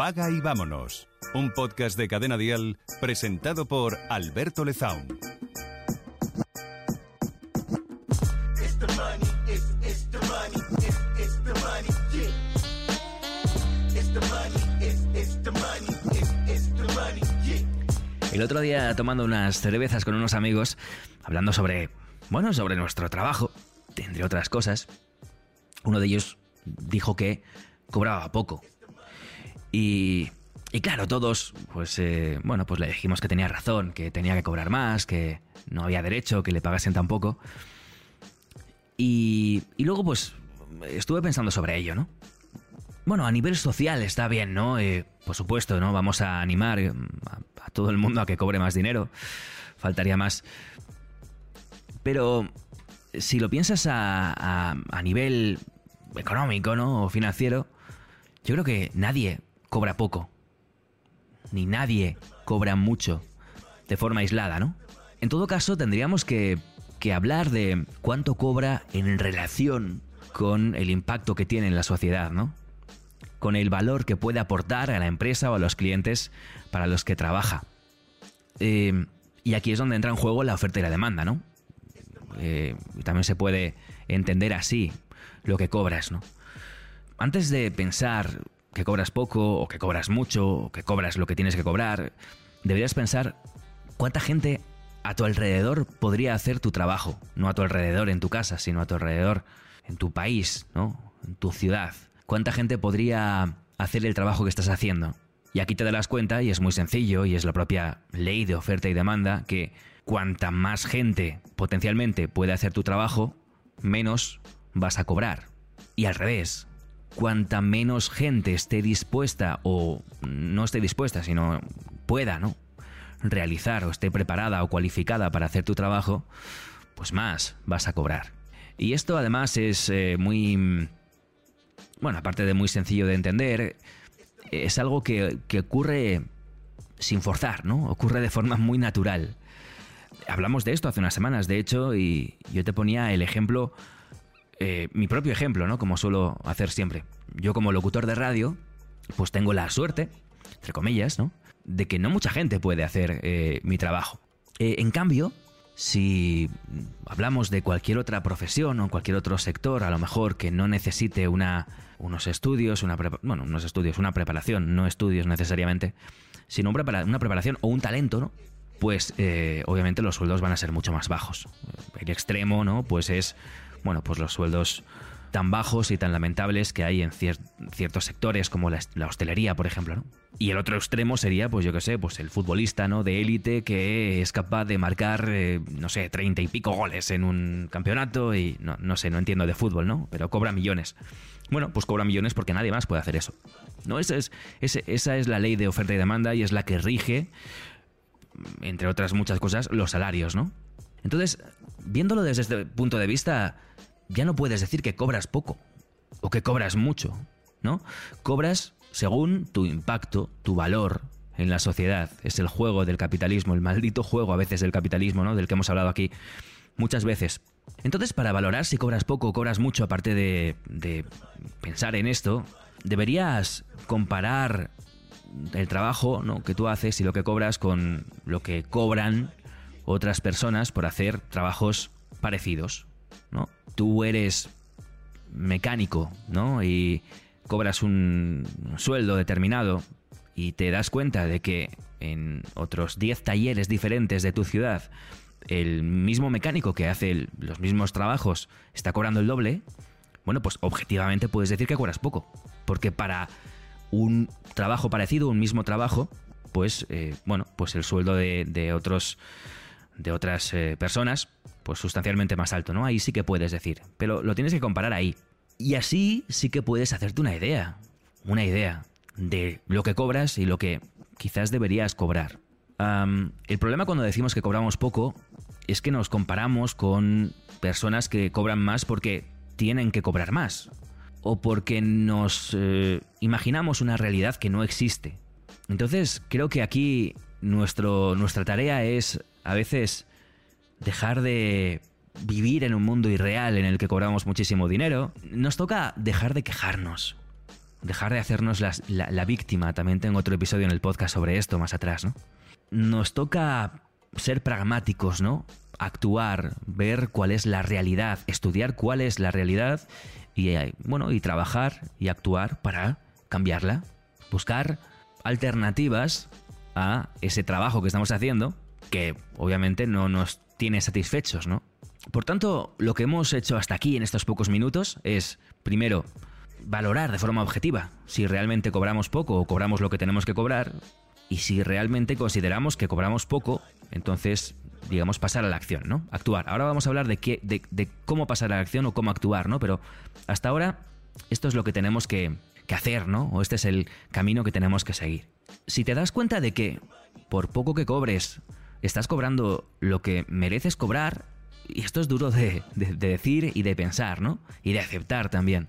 Apaga y vámonos. Un podcast de Cadena Dial presentado por Alberto Lezaun. El otro día tomando unas cervezas con unos amigos, hablando sobre, bueno, sobre nuestro trabajo, entre otras cosas, uno de ellos dijo que cobraba poco. Y, y claro, todos, pues, eh, bueno, pues le dijimos que tenía razón, que tenía que cobrar más, que no había derecho que le pagasen tan poco. Y, y luego, pues, estuve pensando sobre ello, ¿no? Bueno, a nivel social está bien, ¿no? Eh, por supuesto, ¿no? Vamos a animar eh, a, todo el mundo a que cobre más dinero. Faltaría más. Pero si lo piensas a, a, nivel económico, ¿no? O financiero, yo creo que nadie cobra poco. Ni nadie cobra mucho. De forma aislada, ¿no? En todo caso, tendríamos que, que hablar de cuánto cobra en relación con el impacto que tiene en la sociedad, ¿no? con el valor que puede aportar a la empresa o a los clientes para los que trabaja. Eh, y aquí es donde entra en juego la oferta y la demanda, ¿no? Eh, también se puede entender así lo que cobras, ¿no? Antes de pensar que cobras poco o que cobras mucho o que cobras lo que tienes que cobrar, deberías pensar cuánta gente a tu alrededor podría hacer tu trabajo, no a tu alrededor en tu casa, sino a tu alrededor en tu país, ¿no? En tu ciudad. ¿Cuánta gente podría hacer el trabajo que estás haciendo? Y aquí te das cuenta, y es muy sencillo, y es la propia ley de oferta y demanda, que cuanta más gente potencialmente puede hacer tu trabajo, menos vas a cobrar. Y al revés, cuanta menos gente esté dispuesta, o no esté dispuesta, sino pueda, ¿no? Realizar o esté preparada o cualificada para hacer tu trabajo, pues más vas a cobrar. Y esto además es eh, muy bueno, aparte de muy sencillo de entender, es algo que, ocurre sin forzar, ¿no? Ocurre de forma muy natural. Hablamos de esto hace unas semanas, de hecho, y yo te ponía el ejemplo, eh, mi propio ejemplo, ¿no? Como suelo hacer siempre. Yo como locutor de radio, pues tengo la suerte, entre comillas, ¿no? De que no mucha gente puede hacer eh, mi trabajo. Eh, en cambio, si hablamos de cualquier otra profesión o cualquier otro sector, a lo mejor que no necesite una, unos estudios, una bueno, unos estudios, una preparación, no estudios necesariamente, sino una preparación o un talento, ¿no? Pues eh, obviamente los sueldos van a ser mucho más bajos. El extremo, ¿no? Pues es, bueno, pues los sueldos tan bajos y tan lamentables que hay en ciertos sectores como la, hostelería, por ejemplo, ¿no? Y el otro extremo sería, pues yo qué sé, pues el futbolista, ¿no? De élite que es capaz de marcar, eh, no sé, treinta y pico goles en un campeonato y no, no sé, no entiendo de fútbol, ¿no? Pero cobra millones. Bueno, pues cobra millones porque nadie más puede hacer eso. ¿No? Esa es, esa es la ley de oferta y demanda y es la que rige, entre otras muchas cosas, los salarios, ¿no? Entonces, viéndolo desde este punto de vista, ya no puedes decir que cobras poco o que cobras mucho, ¿no? Cobras según tu impacto, tu valor en la sociedad. Es el juego del capitalismo, el maldito juego a veces del capitalismo, ¿no? Del que hemos hablado aquí muchas veces. Entonces, para valorar si cobras poco o cobras mucho, aparte de, pensar en esto, deberías comparar el trabajo ¿no? que tú haces y lo que cobras con lo que cobran otras personas por hacer trabajos parecidos. ¿No? Tú eres mecánico, ¿no? Y cobras un sueldo determinado y te das cuenta de que en otros 10 talleres diferentes de tu ciudad el mismo mecánico que hace los mismos trabajos está cobrando el doble, bueno, pues objetivamente puedes decir que cobras poco. Porque para un trabajo parecido, un mismo trabajo, pues, eh, bueno, pues el sueldo de, otros, de otras eh, personas pues sustancialmente más alto, ¿no? Ahí sí que puedes decir, pero lo tienes que comparar ahí. Y así sí que puedes hacerte una idea, una idea de lo que cobras y lo que quizás deberías cobrar. el problema cuando decimos que cobramos poco es que nos comparamos con personas que cobran más porque tienen que cobrar más o porque nos eh, imaginamos una realidad que no existe. Entonces creo que aquí nuestro, nuestra tarea es a veces dejar de vivir en un mundo irreal en el que cobramos muchísimo dinero, nos toca dejar de quejarnos. dejar de hacernos la, la víctima. También tengo otro episodio en el podcast sobre esto más atrás, ¿no? Nos toca ser pragmáticos, ¿no? Actuar, ver cuál es la realidad, estudiar cuál es la realidad y eh, bueno, y trabajar y actuar para cambiarla, buscar alternativas a ese trabajo que estamos haciendo que obviamente no nos tiene satisfechos, ¿no? Por tanto, lo que hemos hecho hasta aquí en estos pocos minutos es, primero, valorar de forma objetiva si realmente cobramos poco o cobramos lo que tenemos que cobrar y si realmente consideramos que cobramos poco, entonces, digamos, pasar a la acción, ¿no? Actuar. Ahora vamos a hablar de, qué, de, cómo pasar a la acción o cómo actuar, ¿no? Pero hasta ahora, esto es lo que tenemos que, que hacer, ¿no? O este es el camino que tenemos que seguir. Si te das cuenta de que, por poco que cobres, estás cobrando lo que mereces cobrar, y esto es duro de, decir y de pensar, ¿no? Y de aceptar también.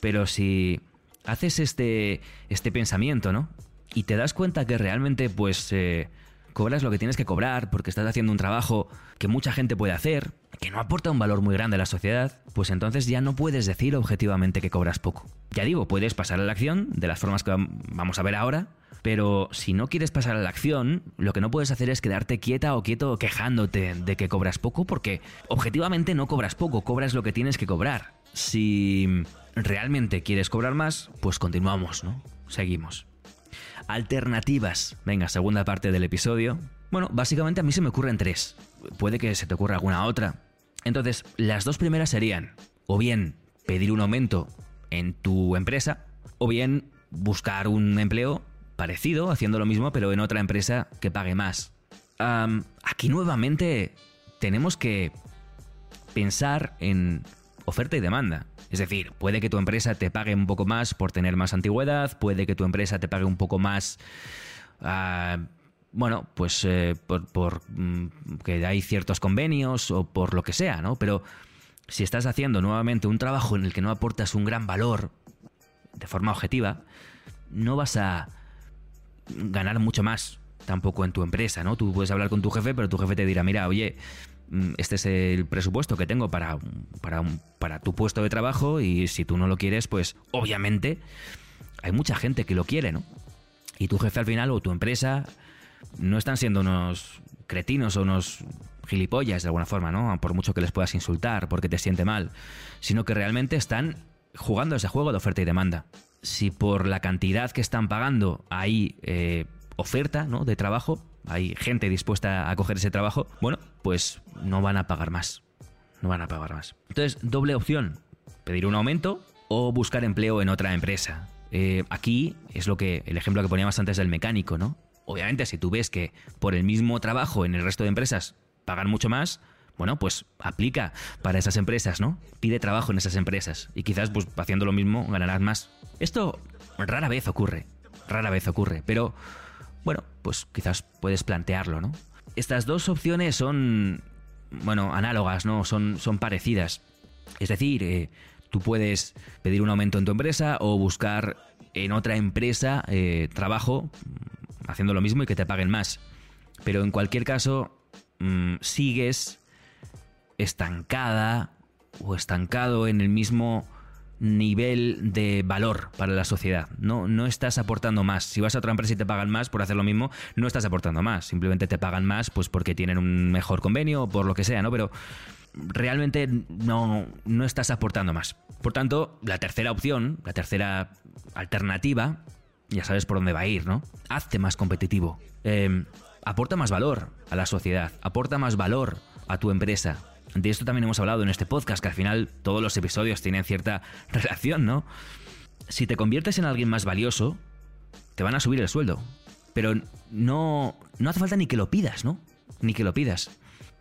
Pero si haces este, este pensamiento, ¿no? Y te das cuenta que realmente, pues, eh, cobras lo que tienes que cobrar porque estás haciendo un trabajo que mucha gente puede hacer, que no aporta un valor muy grande a la sociedad, pues entonces ya no puedes decir objetivamente que cobras poco. Ya digo, puedes pasar a la acción de las formas que vamos a ver ahora, pero si no quieres pasar a la acción, lo que no puedes hacer es quedarte quieta o quieto quejándote de que cobras poco, porque objetivamente no cobras poco, cobras lo que tienes que cobrar. Si realmente quieres cobrar más, pues continuamos, ¿no? Seguimos. Alternativas. Venga, segunda parte del episodio. Bueno, básicamente a mí se me ocurren tres. Puede que se te ocurra alguna otra. Entonces, las dos primeras serían, o bien pedir un aumento en tu empresa, o bien buscar un empleo parecido, haciendo lo mismo, pero en otra empresa que pague más. aquí nuevamente tenemos que pensar en oferta y demanda. Es decir, puede que tu empresa te pague un poco más por tener más antigüedad, puede que tu empresa te pague un poco más, ah, bueno, pues eh, por, mm, que hay ciertos convenios o por lo que sea, ¿no? Pero si estás haciendo nuevamente un trabajo en el que no aportas un gran valor de forma objetiva, no vas a ganar mucho más tampoco en tu empresa, ¿no? Tú puedes hablar con tu jefe, pero tu jefe te dirá, mira, oye, mm, este es el presupuesto que tengo para, para, para tu puesto de trabajo y si tú no lo quieres, pues obviamente hay mucha gente que lo quiere, ¿no? Y tu jefe al final o tu empresa no están siendo unos cretinos o unos gilipollas de alguna forma, ¿no? Por mucho que les puedas insultar porque te siente mal, sino que realmente están jugando ese juego de oferta y demanda si por la cantidad que están pagando hay eh, oferta ¿no? de trabajo, hay gente dispuesta a coger ese trabajo, bueno, pues no van a pagar más. No van a pagar más. Entonces, doble opción, pedir un aumento o buscar empleo en otra empresa. Eh, aquí es lo que el ejemplo que poníamos antes del mecánico, ¿no? Obviamente, si tú ves que por el mismo trabajo en el resto de empresas pagan mucho más, bueno, pues aplica para esas empresas, ¿no? Pide trabajo en esas empresas y quizás pues haciendo lo mismo ganarás más. Esto rara vez ocurre, rara vez ocurre, pero bueno, pues quizás puedes plantearlo, ¿no? Estas dos opciones son, bueno, análogas, ¿no? Son, son parecidas. Es decir, eh, tú puedes pedir un aumento en tu empresa o buscar en otra empresa eh, trabajo haciendo lo mismo y que te paguen más. Pero en cualquier caso, mm, sigues estancada o estancado en el mismo nivel de valor para la sociedad. No, no estás aportando más. Si vas a otra empresa y te pagan más por hacer lo mismo, no estás aportando más. Simplemente te pagan más pues porque tienen un mejor convenio o por lo que sea, ¿no? Pero realmente no, no estás aportando más. Por tanto, la tercera opción, la tercera alternativa, ya sabes por dónde va a ir, ¿no? Hazte más competitivo. Em, aporta más valor a la sociedad. Aporta más valor a tu empresa de esto también hemos hablado en este podcast, que al final todos los episodios tienen cierta relación, ¿no? Si te conviertes en alguien más valioso, te van a subir el sueldo. Pero no, no hace falta ni que lo pidas, ¿no? Ni que lo pidas.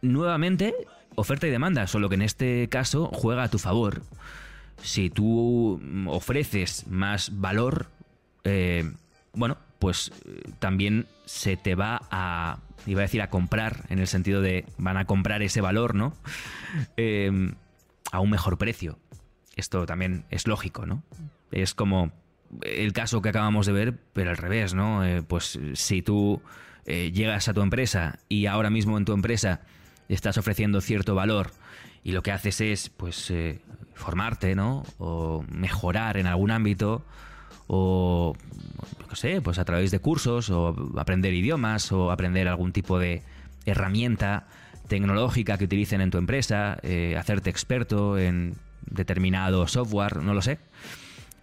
Nuevamente, oferta y demanda, solo que en este caso juega a tu favor. Si tú ofreces más valor, eh, bueno, pues eh, también se te va a, iba a decir a comprar, en el sentido de van a comprar ese valor, ¿no? Em, a un mejor precio. Esto también es lógico, ¿no? Es como el caso que acabamos de ver, pero al revés, ¿no? Eh, pues si tú eh, llegas a tu empresa y ahora mismo en tu empresa estás ofreciendo cierto valor y lo que haces es, pues, formarte, ¿no? O mejorar en algún ámbito o, no sé, pues a través de cursos, o aprender idiomas, o aprender algún tipo de herramienta tecnológica que utilicen en tu empresa, eh, hacerte experto en determinado software, no lo sé.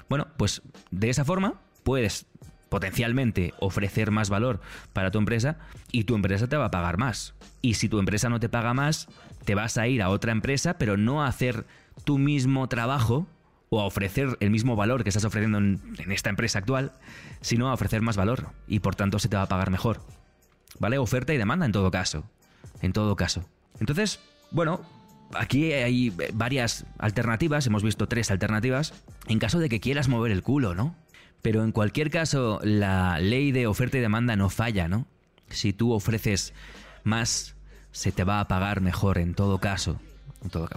Bueno, pues de esa forma puedes potencialmente ofrecer más valor para tu empresa y tu empresa te va a pagar más. Y si tu empresa no te paga más, te vas a ir a otra empresa, pero no a hacer tu mismo trabajo o a ofrecer el mismo valor que estás ofreciendo en, esta empresa actual, sino a ofrecer más valor y por tanto se te va a pagar mejor. ¿Vale? Oferta y demanda en todo caso. En todo caso. Entonces, bueno, aquí hay varias alternativas, hemos visto tres alternativas, en caso de que quieras mover el culo, ¿no? Pero en cualquier caso, la ley de oferta y demanda no falla, ¿no? Si tú ofreces más, se te va a pagar mejor en todo caso.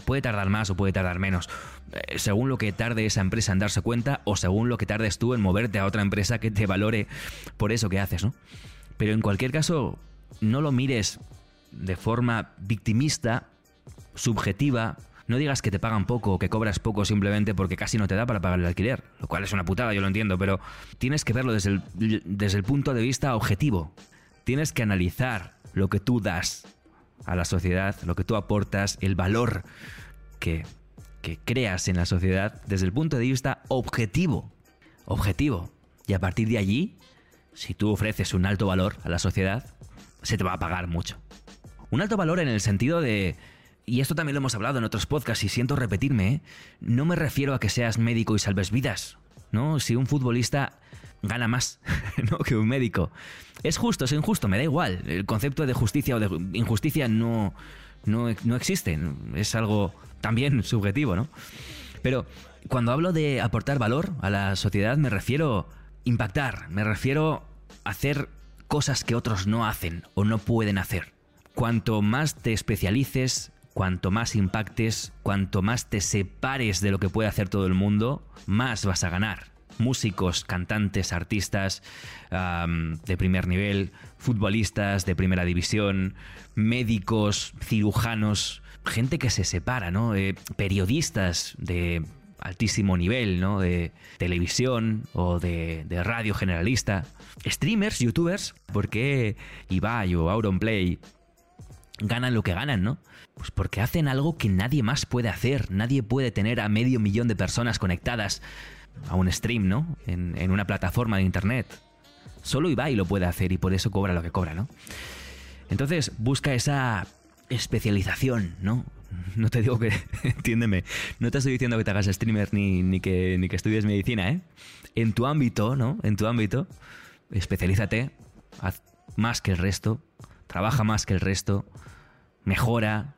Puede tardar más o puede tardar menos, eh, según lo que tarde esa empresa en darse cuenta o según lo que tardes tú en moverte a otra empresa que te valore por eso que haces, ¿no? Pero en cualquier caso, no lo mires de forma victimista, subjetiva, no digas que te pagan poco o que cobras poco simplemente porque casi no te da para pagar el alquiler, lo cual es una putada, yo lo entiendo, pero tienes que verlo desde desde el punto de vista objetivo. Tienes que analizar lo que tú das a la sociedad, lo que tú aportas, el valor que, que creas en la sociedad desde el punto de vista objetivo. Objetivo. Y a partir de allí, si tú ofreces un alto valor a la sociedad, se te va a pagar mucho. Un alto valor en el sentido de y esto también lo hemos hablado en otros podcasts y siento repetirme, ¿eh? no me refiero a que seas médico y salves vidas, ¿no? Si un futbolista gana más ¿no? que un médico. Es justo, es injusto, me da igual. El concepto de justicia o de injusticia no, no, no existe. Es algo también subjetivo, ¿no? Pero cuando hablo de aportar valor a la sociedad me refiero impactar, me refiero a hacer cosas que otros no hacen o no pueden hacer. Cuanto más te especialices, cuanto más impactes, cuanto más te separes de lo que puede hacer todo el mundo, más vas a ganar. Músicos, cantantes, artistas de primer nivel, futbolistas de primera división, médicos, cirujanos, gente que se separa, ¿no? Eh, periodistas de altísimo nivel, ¿no? De televisión o de, de, radio generalista. Streamers, youtubers, porque Ibai o Auronplay ganan lo que ganan, ¿no? Pues porque hacen algo que nadie más puede hacer. Nadie puede tener a medio millón de personas conectadas a un stream, ¿no? En, una plataforma de internet. Solo Ibai lo puede hacer y por eso cobra lo que cobra, ¿no? Entonces busca esa especialización, ¿no? No te digo que, entiéndeme, no te estoy diciendo que te hagas streamer ni, ni, que, ni que estudies medicina, ¿eh? En tu ámbito, ¿no? En tu ámbito, especialízate, haz más que el resto, trabaja más que el resto, mejora,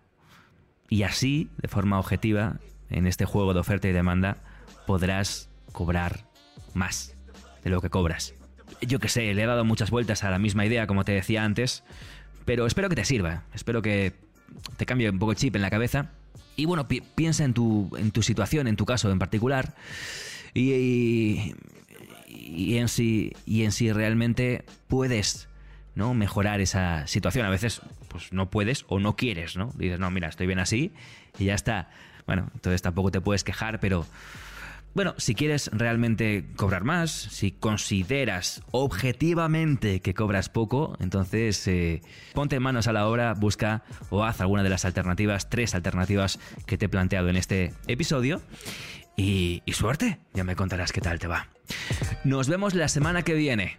y así, de forma objetiva, en este juego de oferta y demanda, podrás cobrar más de lo que cobras. Yo que sé, le he dado muchas vueltas a la misma idea, como te decía antes, pero espero que te sirva, espero que te cambie un poco el chip en la cabeza. Y bueno, piensa en tu, en tu situación, en tu caso en particular, y, y, en si, y en si realmente puedes ¿no? mejorar esa situación. A veces pues no puedes o no quieres, ¿no? Dices, no, mira, estoy bien así y ya está. Bueno, entonces tampoco te puedes quejar, pero bueno, si quieres realmente cobrar más, si consideras objetivamente que cobras poco, entonces eh, ponte manos a la obra, busca o haz alguna de las alternativas, tres alternativas que te he planteado en este episodio. Y, y suerte, ya me contarás qué tal te va. Nos vemos la semana que viene.